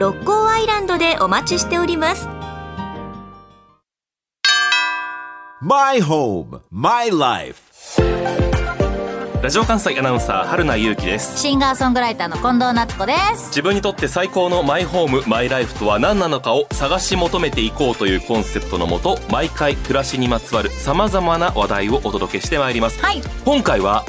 六甲アイランドでお待ちしております。My home, my life. ラジオ関西アナウンサー春名優希です。シンガーソングライターの近藤夏子です。自分にとって最高のマイホームマイライフとは何なのかを探し求めていこうというコンセプトのもと毎回暮らしにまつわるさまざまな話題をお届けしてまいります。はい。今回は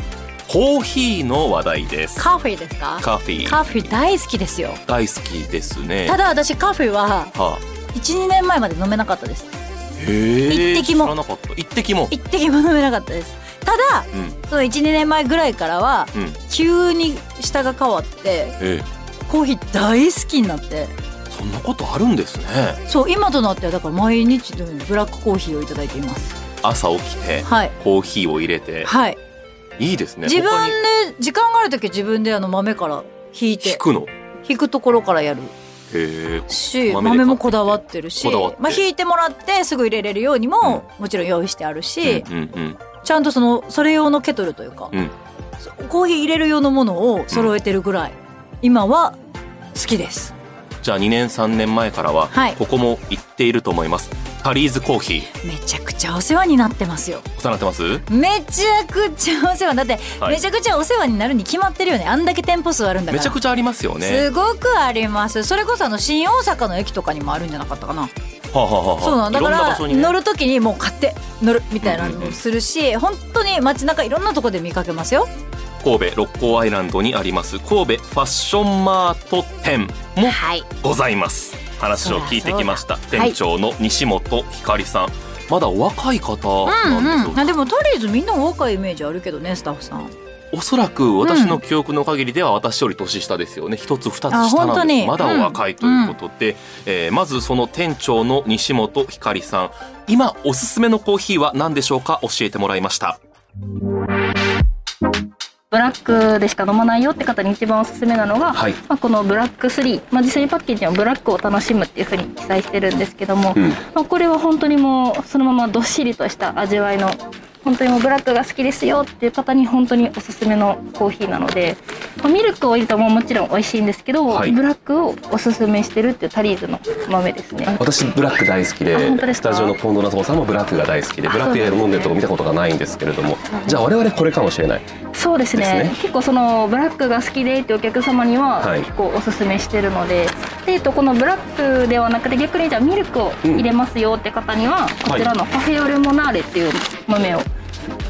コーヒーの話題です。カフェですか？カフェカフェ大好きですよ。大好きですね。ただ私カフェはは12年前まで飲めなかったです。あ、へえ一滴も。知らなかった。一滴も。一滴も飲めなかったです。ただうん。その12年前ぐらいからはうん。急に舌が変わってえコーヒー大好きになって。えそんなことあるんですね。そう今となってはだから毎日のようにブラックコーヒーをいただいています。朝起きてはい。コーヒーを入れてはいいいですね。自分で時間がある時は自分であの豆から引いて引くの？引くところからやる。し豆もこだわってるしまあ、引いてもらってすぐ入れれるようにも、もちろん用意してあるし、ちゃんとそのそれ用のケトルというか、コーヒー入れる用のものを揃えてるぐらい、今は好きです。じゃあ2年3年前からははい。ここも行っていると思いますタリーズコーヒー。めちゃくちゃお世話になってますよ。お世話になってます？めちゃくちゃお世話だって、はい。めちゃくちゃお世話になるに決まってるよね。あんだけ店舗数あるんだから。めちゃくちゃありますよね。すごくあります。それこそあの新大阪の駅とかにもあるんじゃなかったかな。はあ、はあはあ、そうなの。だからね。乗る時にもう買って乗るみたいなうんうんうんのをするし本当に街中いろんなとこで見かけますよ。神戸六甲アイランドにあります神戸ファッションマート店もはい。ございます話を聞いてきました。店長の西本ひかりさん、まだお若い方うんなんですよ、うんあでもとりあえずみんなお若いイメージあるけどねスタッフさん。おそらく私の記憶の限りでは私より年下ですよね。一つ二つあ下なんでまだお若いということで、えーまずその店長の西本ひかりさん。今おすすめのコーヒーは何でしょうか？教えてもらいましたブラックでしか飲まないよって方に一番おすすめなのが、はい。まあ、このブラック3、まあ、実際にパッケージにはブラックを楽しむっていうふうに記載してるんですけども、うん。まあ、これは本当にもうそのままどっしりとした味わいの本当にもうブラックが好きですよっていう方に本当におすすめのコーヒーなので、まあ、ミルクを入れたももちろん美味しいんですけど、はい。ブラックをおすすめしてるっていうタリーズの豆ですね。私ブラック大好きでスタジオの近藤夏子さんもブラックが大好きでブラックで飲んでるとこ見たことがないんですけれどもじゃあ我々これかもしれないそうですね。ね。結構そのブラックが好きでってお客様にははい。結構おすすめしてるので、でえっとこのブラックではなくて逆にじゃあミルクを入れますよって方には、こちらのカフェオレモナーレっていう豆を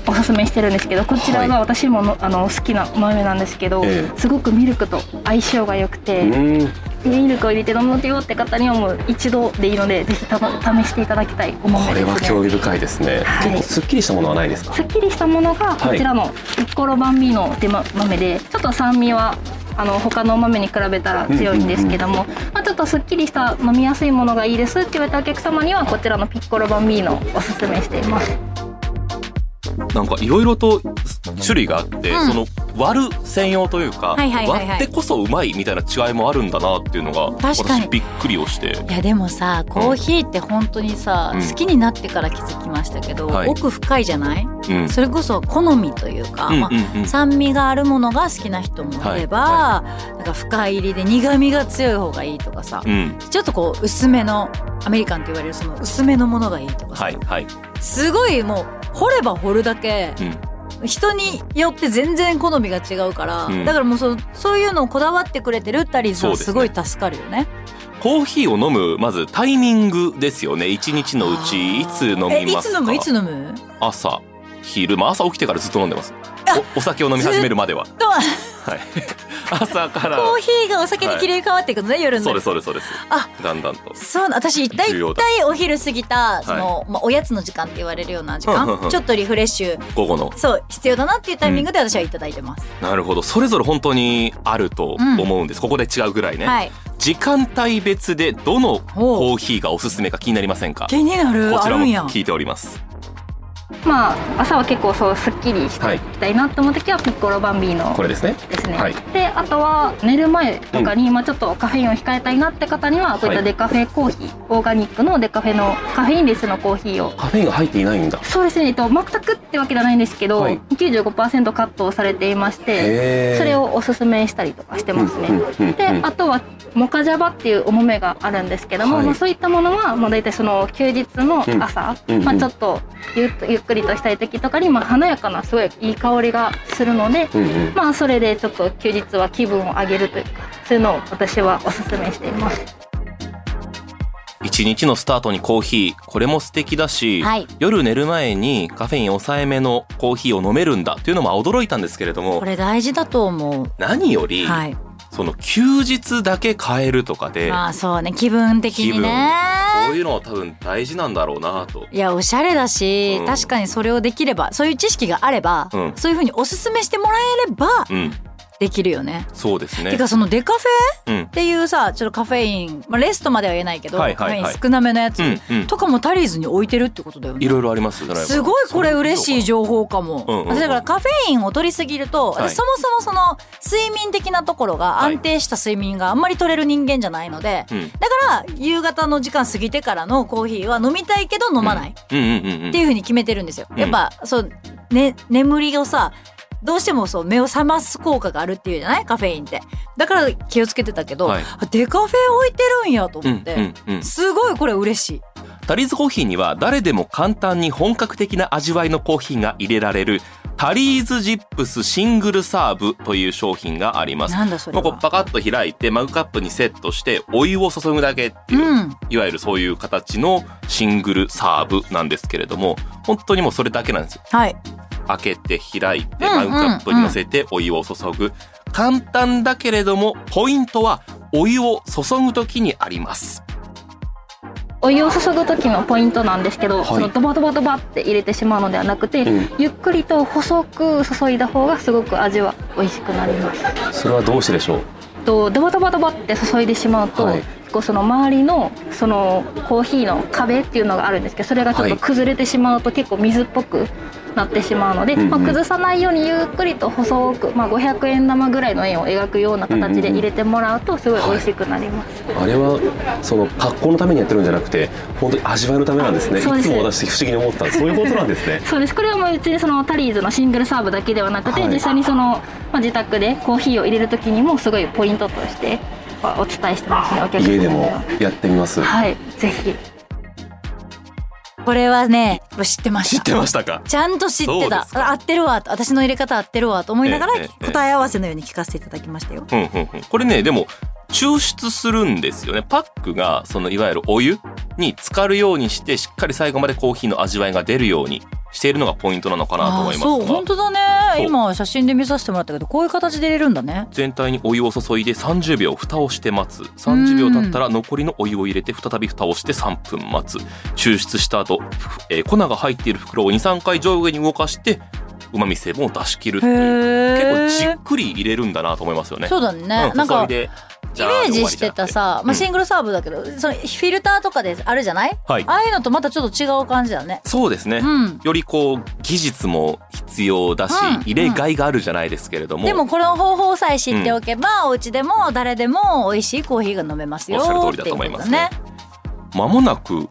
おすすめしてるんですけどこちらが私ものあの好きな豆なんですけど、え。すごくミルクと相性が良くて、うんミルクを入れて飲むよって方にはもう一度でいいのでぜひた試していただきたいお豆これ。は興味深いですね。はい。結構すっきりしたものはないですか？すっきりしたものがはい。こちらのピッコロバンビーノってま豆でちょっと酸味はあの他のお豆に比べたら強い。んですけども、まあ、ちょっとすっきりした飲みやすい。ものがい。い。ですって言われたお客様にはこちらのピッコロバンビーノをおすすめしてい。ます。なんかいろいろと種類があって、うん。その割る専用というか、はいはいはいはい。割ってこそうまいみたいな違いもあるんだなっていうのが確かに。私びっくりをして。いやでもさコーヒーって本当にさ、うん。好きになってから気づきましたけど、はい。奥深いじゃない？うん。それこそ好みというか、まあうんうん。うん酸味があるものが好きな人もいれば、なんか深入りで苦味が強い方がいいとかさ、うん。ちょっとこう薄めのアメリカンって言われるその薄めのものがいいとかさ、はい。はい、すごいもう掘れば掘るだけうん。人によって全然好みが違うから、うん。だからもうそうそういうのをこだわってくれてるタリーズはすごい助かるよね。コーヒーを飲むまずタイミングですよね。一日のうちいつ飲みますか？えいつ飲む？いつ飲む？朝昼まあ朝起きてからずっと飲んでます。おお酒を飲み始めるまでは。とはい。朝から。コーヒーがお酒に切り替わっていくのね、夜のそうですそうですそうです。あだんだんと。そうな私大体お昼過ぎたその、まあ、おやつの時間って言われるような時うんうんうん。間ちょっとリフレッシュ午後の。そう必要だなっていうタイミングで私はいただいてます、なるほど。それぞれ本当にあると思うんです、ここで違うぐらいね、はい。時間帯別でどのコーヒーがおすすめか気になりませんか？気になる。こちらも聞いておりますまあ朝は結構そうすっきりしていきたいなと思う時はピッコロバンビーノこれですね。ですね、はい。であとは寝る前とかに、まあ、ちょっとカフェインを控えたいなって方にはこういったデカフェコーヒー、オーガニックのデカフェのカフェインレスのコーヒーを。カフェインが入っていないんだ。そうですね、えっと、全くってわけじゃないんですけど、はい。95%カットをされていましてそれをおすすめしたりとかしてますね、うんうんであとはモカジャバっていうお豆があるんですけども、はい。まあ、そういったものは、まあ、大体その休日の朝、うんうん。まあ、ちょっとゆっゆっくりとしたい時とかに、まあ、華やかなすごいいい香りがするので、うんうん。まあそれでちょっと休日は気分を上げるというかそういうのを私はおすすめしています。一日のスタートにコーヒーこれも素敵だし、はい。夜寝る前にカフェイン抑えめのコーヒーを飲めるんだっていうのも驚いたんですけれどもこれ大事だと思う。何より、はい。その休日だけ変えるとかで、まあそうね気分的にねこういうのは多分大事なんだろうなと。いやおしゃれだし、うん。確かにそれをできればそういう知識があれば、うん。そういうふうにおすすめしてもらえればうん、できるよね。そうですねて。かそのデカフェうんっ、ていうさちょっとカフェイン、まあ、レストまでは言えないけど、はいはいはいカフェイン少なめのやつ、とかもタリーズに置いてるってことだよね。いろいろありますすごいこれ嬉しい情報かも。うんうんうん私だからカフェインを取りすぎると、はい私そもそもその睡眠的なところがはい安定した睡眠があんまり取れる人間じゃないので、うんだから夕方の時間過ぎてからのコーヒーは飲みたいけど飲まない。っていう風に決めてるんですよ。うんやっぱ、そう、ね、眠りをさ、どうしてもそう、目を覚ます効果があるっていうじゃない？カフェインって。だから気をつけてたけど、はいあデカフェ置いてるんやとうん思って、うんうんすごいこれ嬉しい。タリーズコーヒーには誰でも簡単に本格的な味わいのコーヒーが入れられるタリーズジップスシングルサーブという商品があります。なんだそれは。まあこうパカッと開いてマグカップにセットしてお湯を注ぐだけっていう、うん。いわゆるそういう形のシングルサーブなんですけれども本当にもうそれだけなんですよ。はい。開けて開いてうんマグカップに乗せてお湯を注ぐ。簡単だけれどもポイントはお湯を注ぐ時にあります。お湯を注ぐ時のポイントなんですけど、い。そのドバドバドバって入れてしまうのではなくて、うん。ゆっくりと細く注いだ方がすごく味は美味しくなります。それはどうしてでしょう？とドバドバドバって注いでしまうと、はい。その周りのそのコーヒーの壁っていうのがあるんですけどそれがちょっと崩れてしまうと結構水っぽくなってしまうので、うんうん。まあ、崩さないようにゆっくりと細く、まあ、500円玉ぐらいの円を描くような形で入れてもらうとすごい美味しくなります。あれはその格好のためにやってるんじゃなくて本当に味わいのためなんですね。いつも私不思議に思った。そういうことなんですね。そうです。これはもううちそのタリーズのシングルサーブだけではなくて、はい。実際にその、まあ、自宅でコーヒーを入れる時にもすごいポイントとしてまあお伝えしてますねお客様家でもやってみます。はい。ぜひこれはね、これ知ってました。知ってましたか？ちゃんと知ってた。合ってるわ。私の入れ方合ってるわと思いながら答え合わせのように聞かせていただきましたよ。これねでも抽出するんですよね。パックがそのいわゆるお湯に浸かるようにしてしっかり最後までコーヒーの味わいが出るようにしているのがポイントなのかなと思います。がそう本当だね。今写真で見させてもらったけどこういう形で入れるんだね。全体にお湯を注いで30秒蓋をして待つ。30秒経ったら残りのお湯を入れて再び蓋をして3分待つ。抽出した後、ふえー粉が入っている袋を23回上下に動かしてうまみ成分を出し切るっていう。結構じっくり入れるんだなと思いますよね。そうだね、うん。なんか注いでイメージしてたさ、まあ、シンングルサーブだけど、そのフィルターとかであるじゃない、はい。ああいうのとまたちょっと違う感じだね。そうですね、うん。よりこう技術も必要だし、うん入れがいがあるじゃないですけれども、でもこの方法さえ知っておけば、お家でも誰でも美味しいコーヒーが飲めますよおっしゃる通りだとと思いますね。間もなく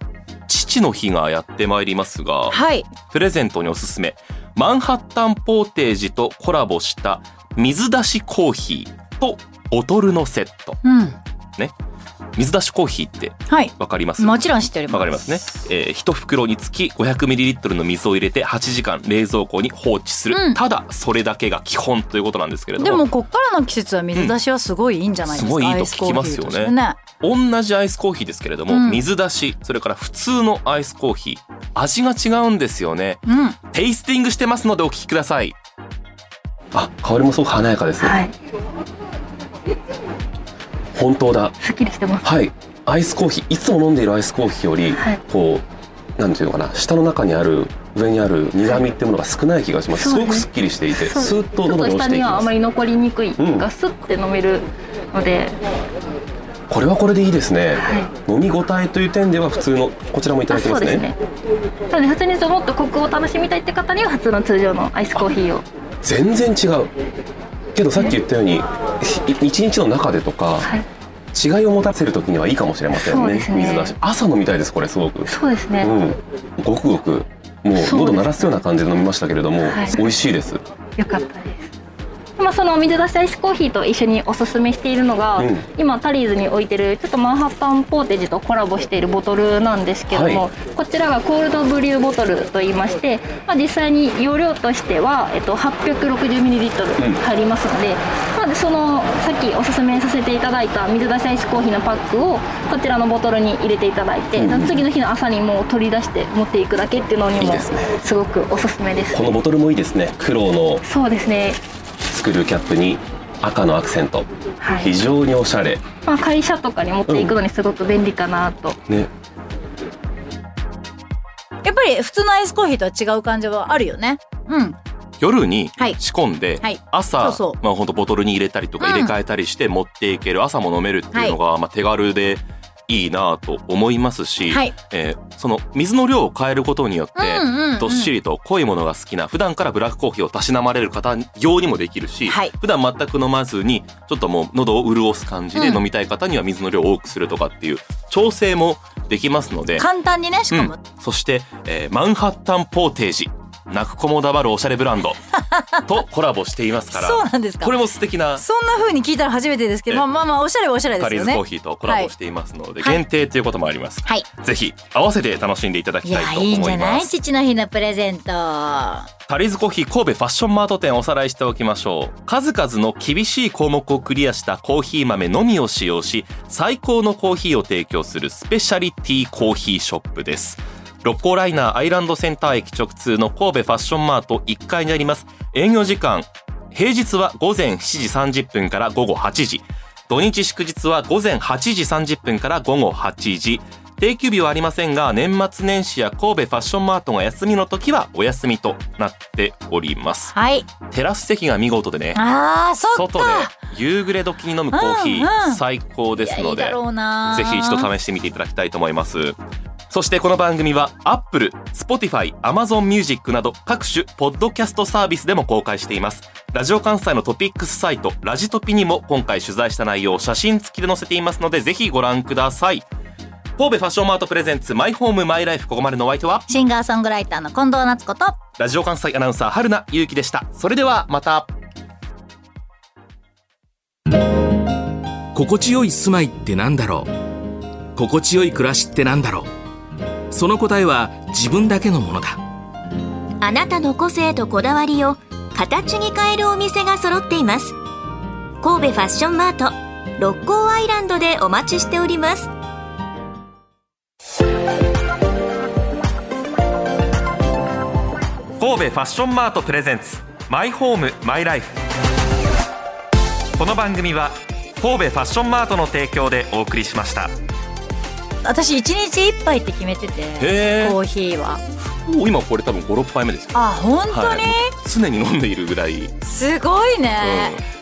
父の日がやってまいりますがはい。プレゼントにおすすめ。マンハッタンポーテージとコラボした水出しコーヒーとボトルのセット。うん。水出しコーヒーってはい。わかります？もちろん知っております。わかりますね、えー、1袋につき 500ml の水を入れて8時間冷蔵庫に放置する、うん。ただそれだけが基本ということなんですけれども。でもこっからの季節は水出しはすごいいいんじゃないですか、すごいいいと聞きますよね。ね。同じアイスコーヒーですけれども、うん。水出しそれから普通のアイスコーヒー味が違うんですよね。うん。テイスティングしてますのでお聞きください。あ香りもすごく華やかです。ね、はい本当だ。すっきりしてます。はい。アイスコーヒー。いつも飲んでいるアイスコーヒーより、はい。こうなんていうのかな。舌の中にある上にある苦味っていうものが少ない気がします、そうです。すごくすっきりしていてスーッとちょっと喉に落ちていきま下にはあますり残りにくいうん。がスッて飲めるので、これはこれでいいですね、飲み応えという点では普通のこちらもいただいてますね。そうですね。なので普通にもっとコクを楽しみたいって方には普通の通常のアイスコーヒーを。全然違う。けどさっき言ったようにひ一日の中でとか、はい。違いを持たせる時にはいいかもしれませんねね。水出し。朝飲みたいですこれすごく。そうですね、うん。ごくごくもう喉鳴らすような感じで飲みましたけれども、はい。美味しいです。よかったですまあ、その水出しアイスコーヒーと一緒におすすめしているのが、うん。今タリーズに置いてるちょっとマンハッタンポーテージとコラボしているボトルなんですけども、はい。こちらがコールドブリューボトルといいまして、まあ、実際に容量としては、えっと、860ml 入りますので、まあで、そのさっきおすすめさせていただいた水出しアイスコーヒーのパックをこちらのボトルに入れていただいて、うん。次の日の朝にもう取り出して持っていくだけっていうのにもすごくおすすめですこのボトルもいいですね黒のそうですねスクリューキャップに赤のアクセント。はい。非常におしゃれ。まあ、会社とかに持っていくのにすごく便利かなと、ね。やっぱり普通のアイスコーヒーとは違う感じはあるよね。うん。夜にはい。仕込んで、はい。朝そうそう。まあ本当ボトルに入れたりとかうん。入れ替えたりして持っていける、朝も飲めるっていうのが、まあ手軽でいいなと思いますし、はい。えーその水の量を変えることによって、どっしりと濃いものが好きな普段からブラックコーヒーをたしなまれる方用にもできるし、はい。普段全く飲まずにちょっともう喉を潤す感じでうん。飲みたい方には水の量を多くするとかっていう調整もできますので、簡単にね、しかも。うん、そして、えーマンハッタンポーテージ泣く子も黙るおしゃれブランド とコラボしていますから。そうなんですか。これも素敵な。そんな風に聞いたら初めてですけど、えまあまあまあ、おしゃれはおしゃれでタすよね。リーズコーヒーとコラボしていますので、はい。限定ということもあります、はい。ぜひ合わせて楽しんでいただきいや、たいといいんじゃない？父の日のプレゼント。タリーズコーヒー神戸ファッションマート店をおさらいしておきましょう。数々の厳しい項目をクリアしたコーヒー豆のみを使用し最高のコーヒーを提供するスペシャリティコーヒーショップです六甲ライナーアイランドセンター駅直通の神戸ファッションマート1階にあります営業時間平日は午前7時30分から午後8時土日祝日は午前8時30分から午後8時定休日はありませんが年末年始や神戸ファッションマートが休みの時はお休みとなっておりますはい。テラス席が見事でねああ、そっ外でか。夕暮れ時に飲むコーヒうんうんー最高ですのでいいだろうな。ぜひ一度試してみていただきたいと思いますそしてこの番組は Apple、Spotify、Amazon Music など各種ポッドキャストサービスでも公開しています。ラジオ関西のトピックスサイトラジトピにも今回取材した内容を写真付きで載せていますのでぜひご覧ください。神戸ファッションマートプレゼンツマイホームマイライフここまでのお相手は？シンガーソングライターの近藤夏子と、ラジオ関西アナウンサー春名ゆうきでした。それではまた。心地よい住まいってなんだろう？心地よい暮らしってなんだろう？その答えは自分だけのものだ。あなたの個性とこだわりを形に変えるお店が揃っています。神戸ファッションマート六甲アイランドでお待ちしております。神戸ファッションマートプレゼンツマイホームマイライフ。この番組は神戸ファッションマートの提供でお送りしました私一日一杯って決めてて、コーヒーは。もう今これ多分56杯目ですよ。あ、本当に、はい。常に飲んでいるぐらい、すごいね。うん